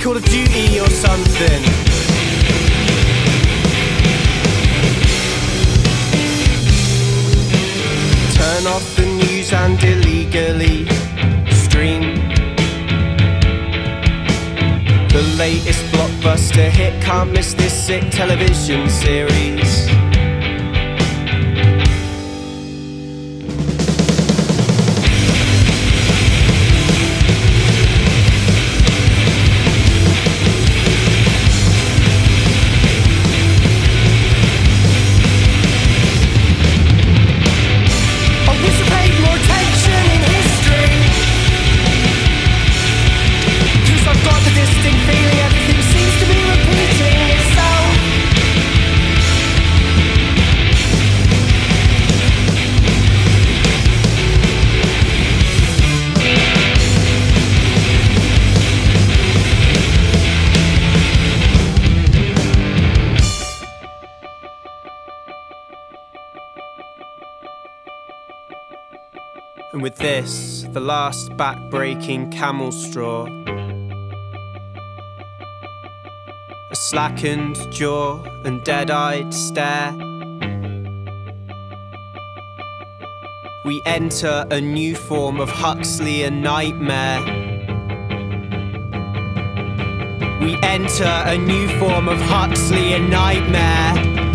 Call of Duty or something. Turn off the news and illegally stream the latest blockbuster hit. Can't miss this sick television series. The last back breaking camel straw. A slackened jaw and dead eyed stare. We enter a new form of Huxleyan nightmare. We enter a new form of Huxleyan nightmare.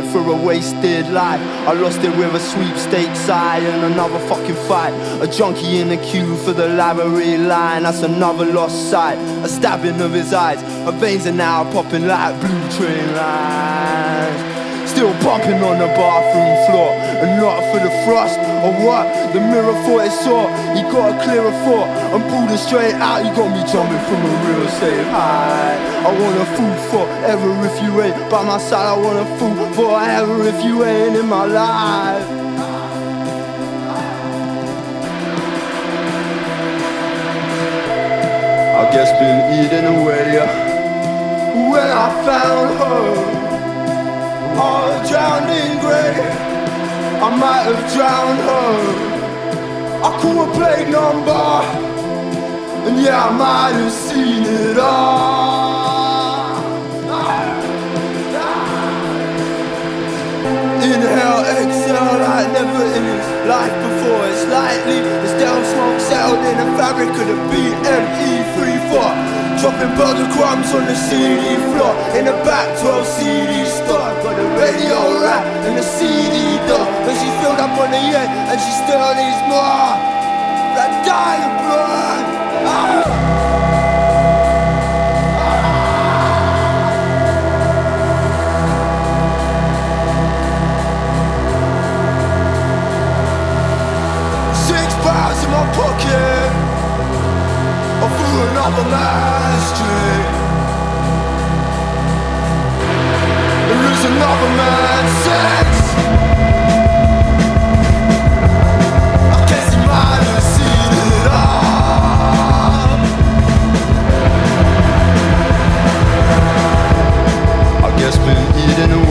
Deposit for a wasted life. I lost it with a sweepstakes eye and another fucking fight. A junkie in the queue for the library line. That's another lost sight. A stabbing of his eyes. Her veins are now popping like blue train lines. Still bumping on the bathroom floor And not for the thrust or what The mirror thought it saw He got a clearer thought Pulled it straight out. You got me jumping from a real safe high. I wanna fool forever if you ain't By my side. I wanna fool forever if you ain't in my life. I guess been eating away When I found her. All drowned in grey. I might have drowned her. I call a plate number, and yeah, I might have seen it all. Inhale, exhale like never in his life before. It's lightly, it's down smoke settled in the fabric of the BME34. Dropping burger crumbs on the CD floor In the back 12 CD store Got the radio rack and the CD door But she filled up on the end and she still needs more That dying blood. Six pounds in my pocket or through another man's dream. Been eating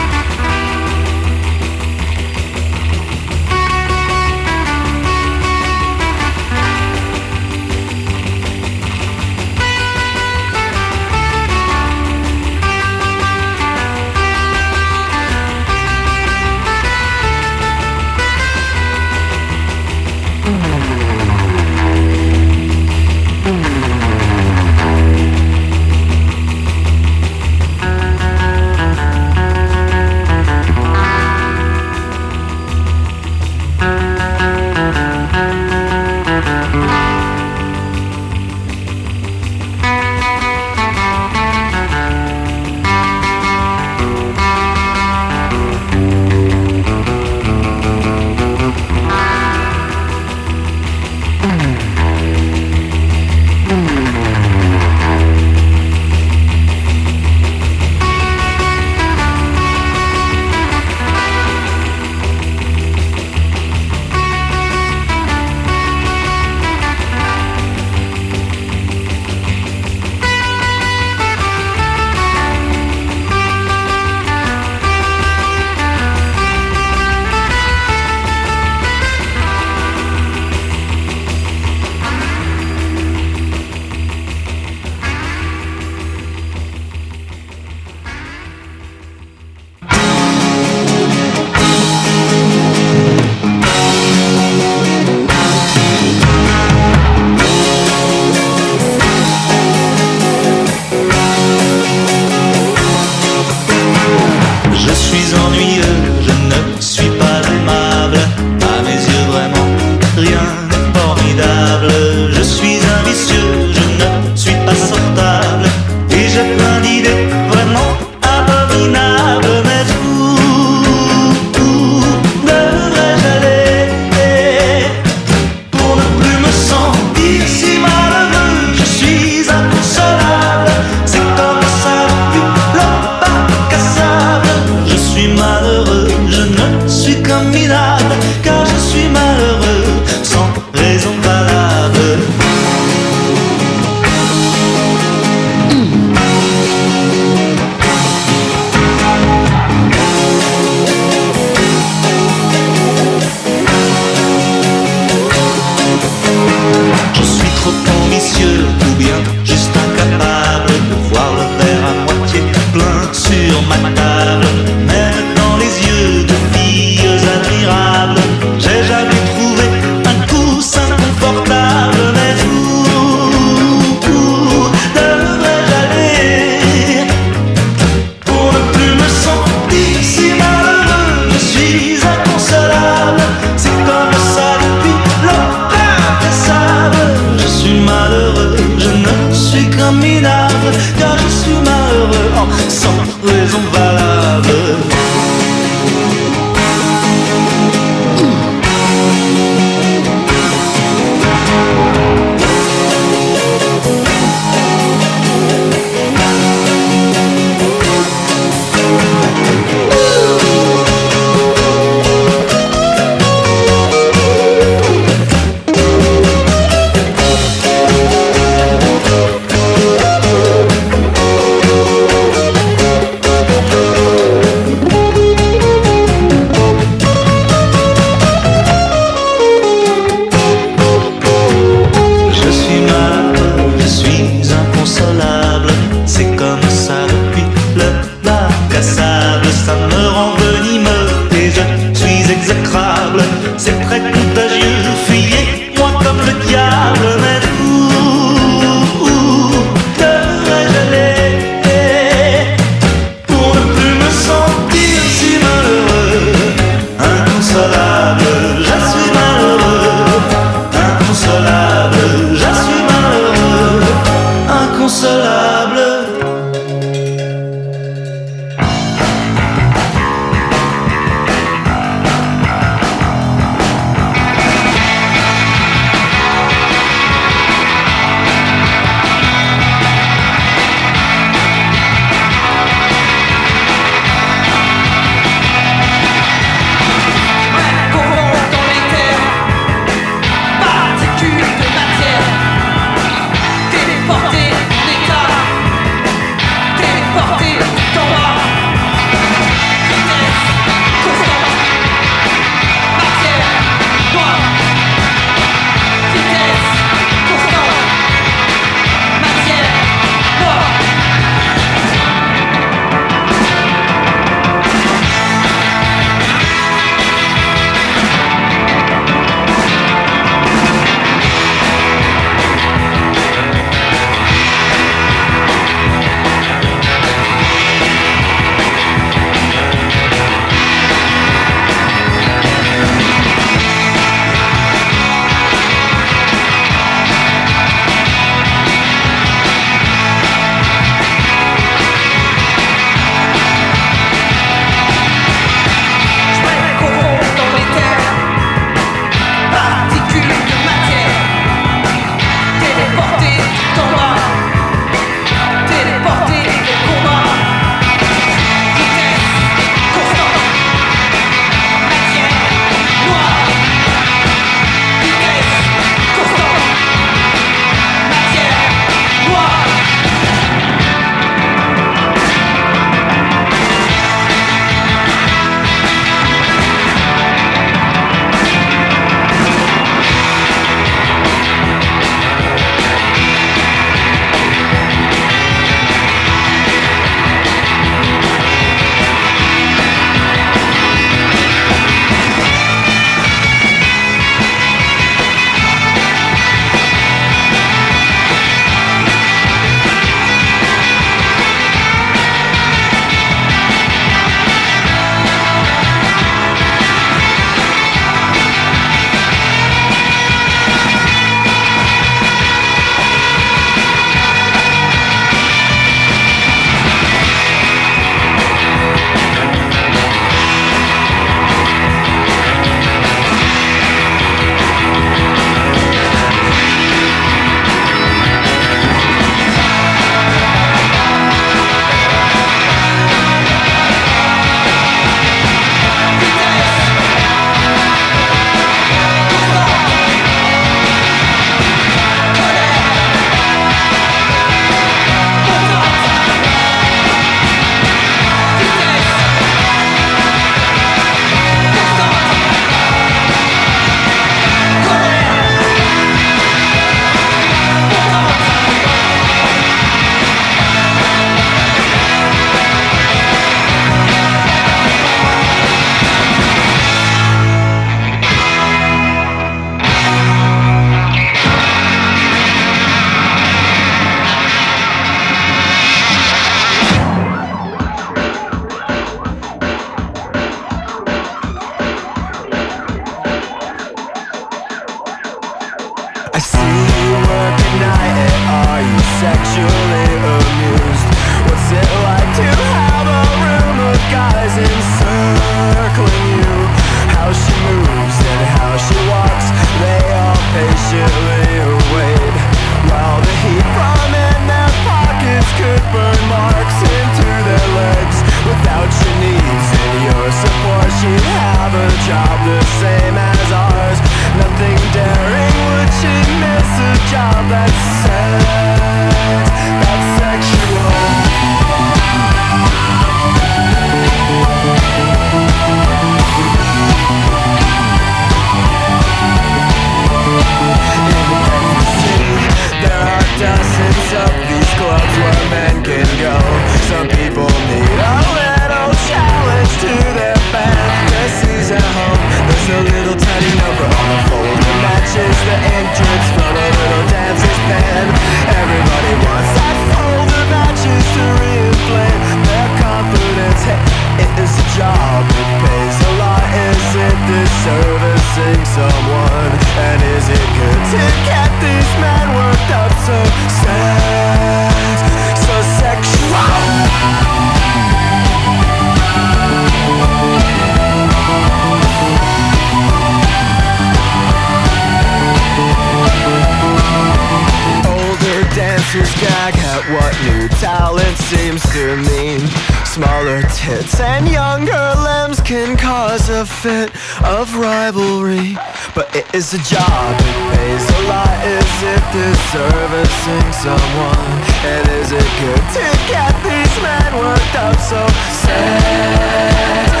hits, and younger limbs can cause a fit of rivalry. But it is a job, it pays a lot. Is it disservicing someone? And is it good to get these men worked up so sad?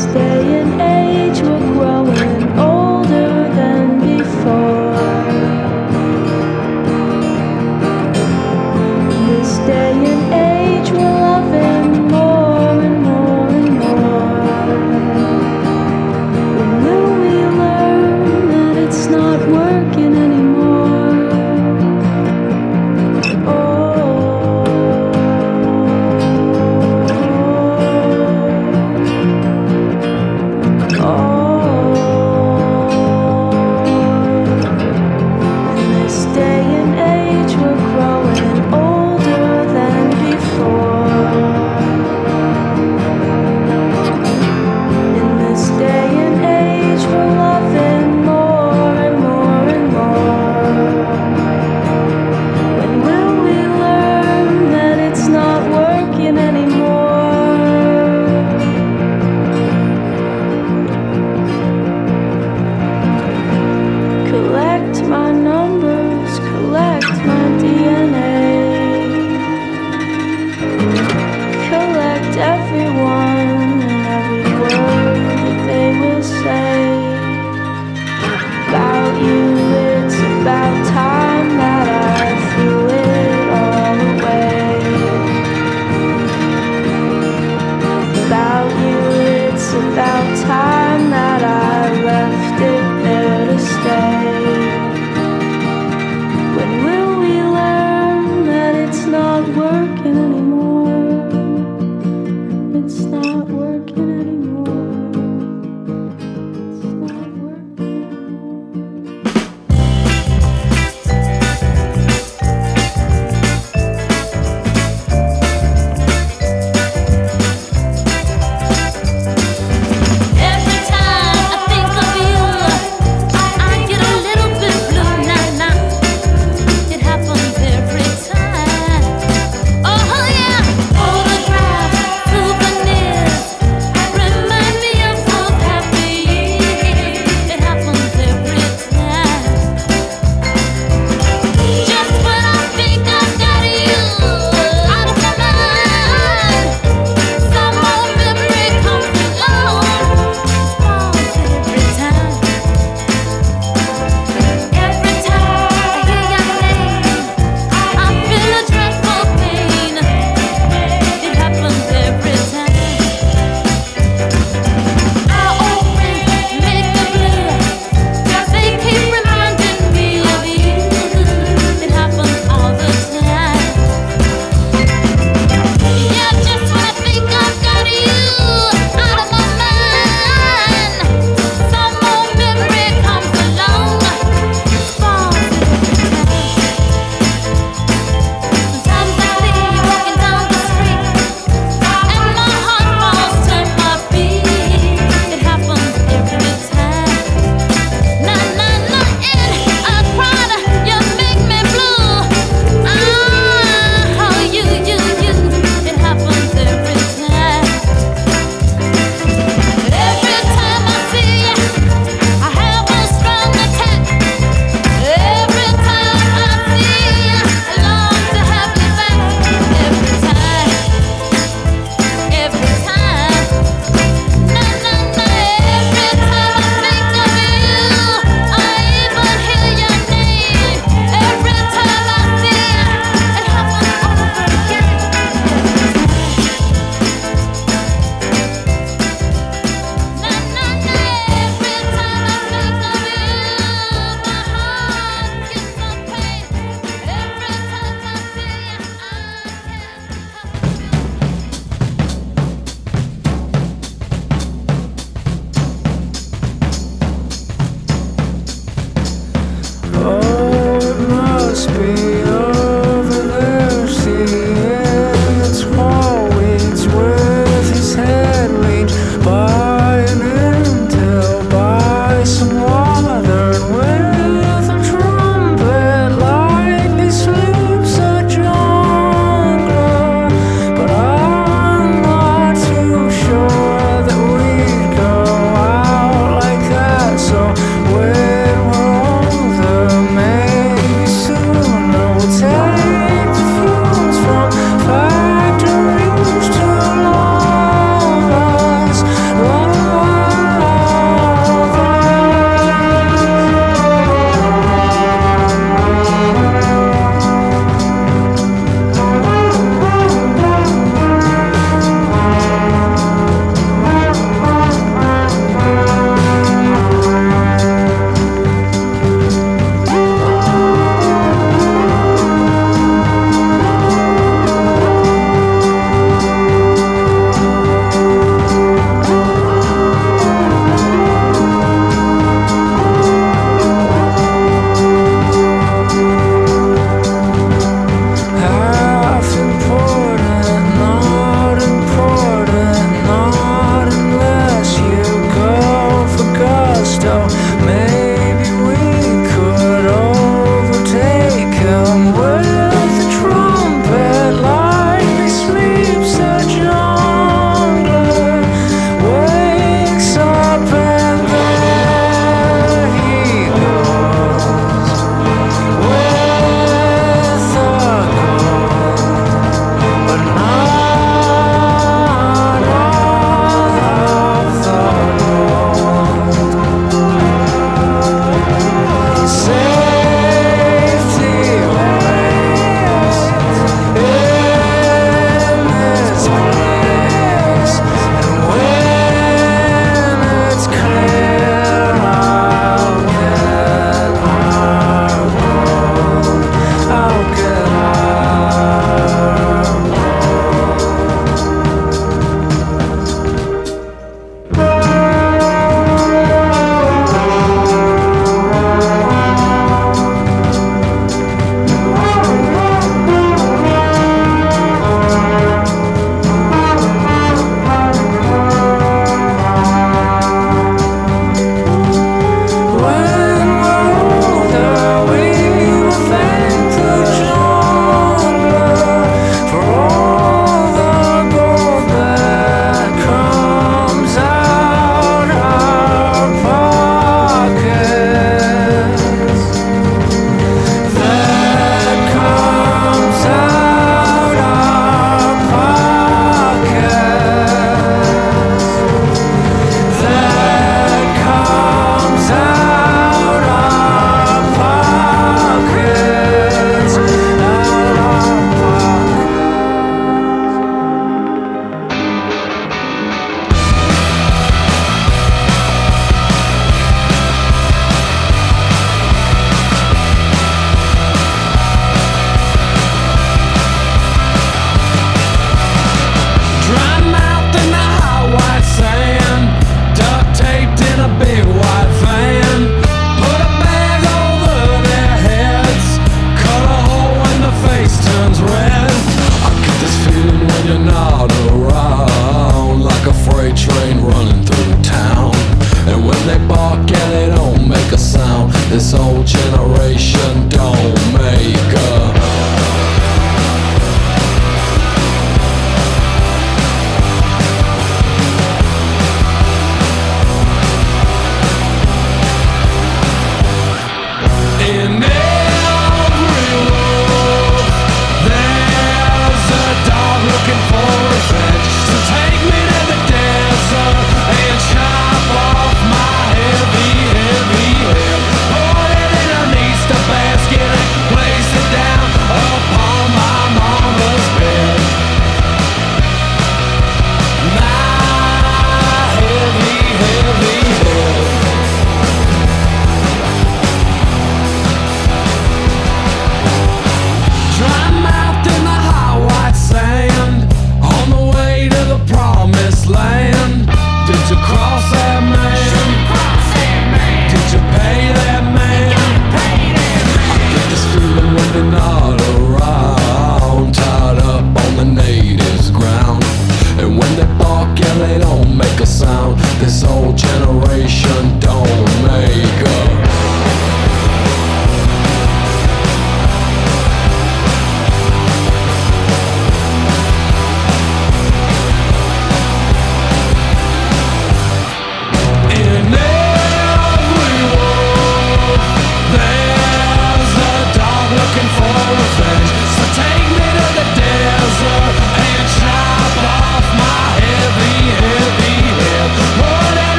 This day and age,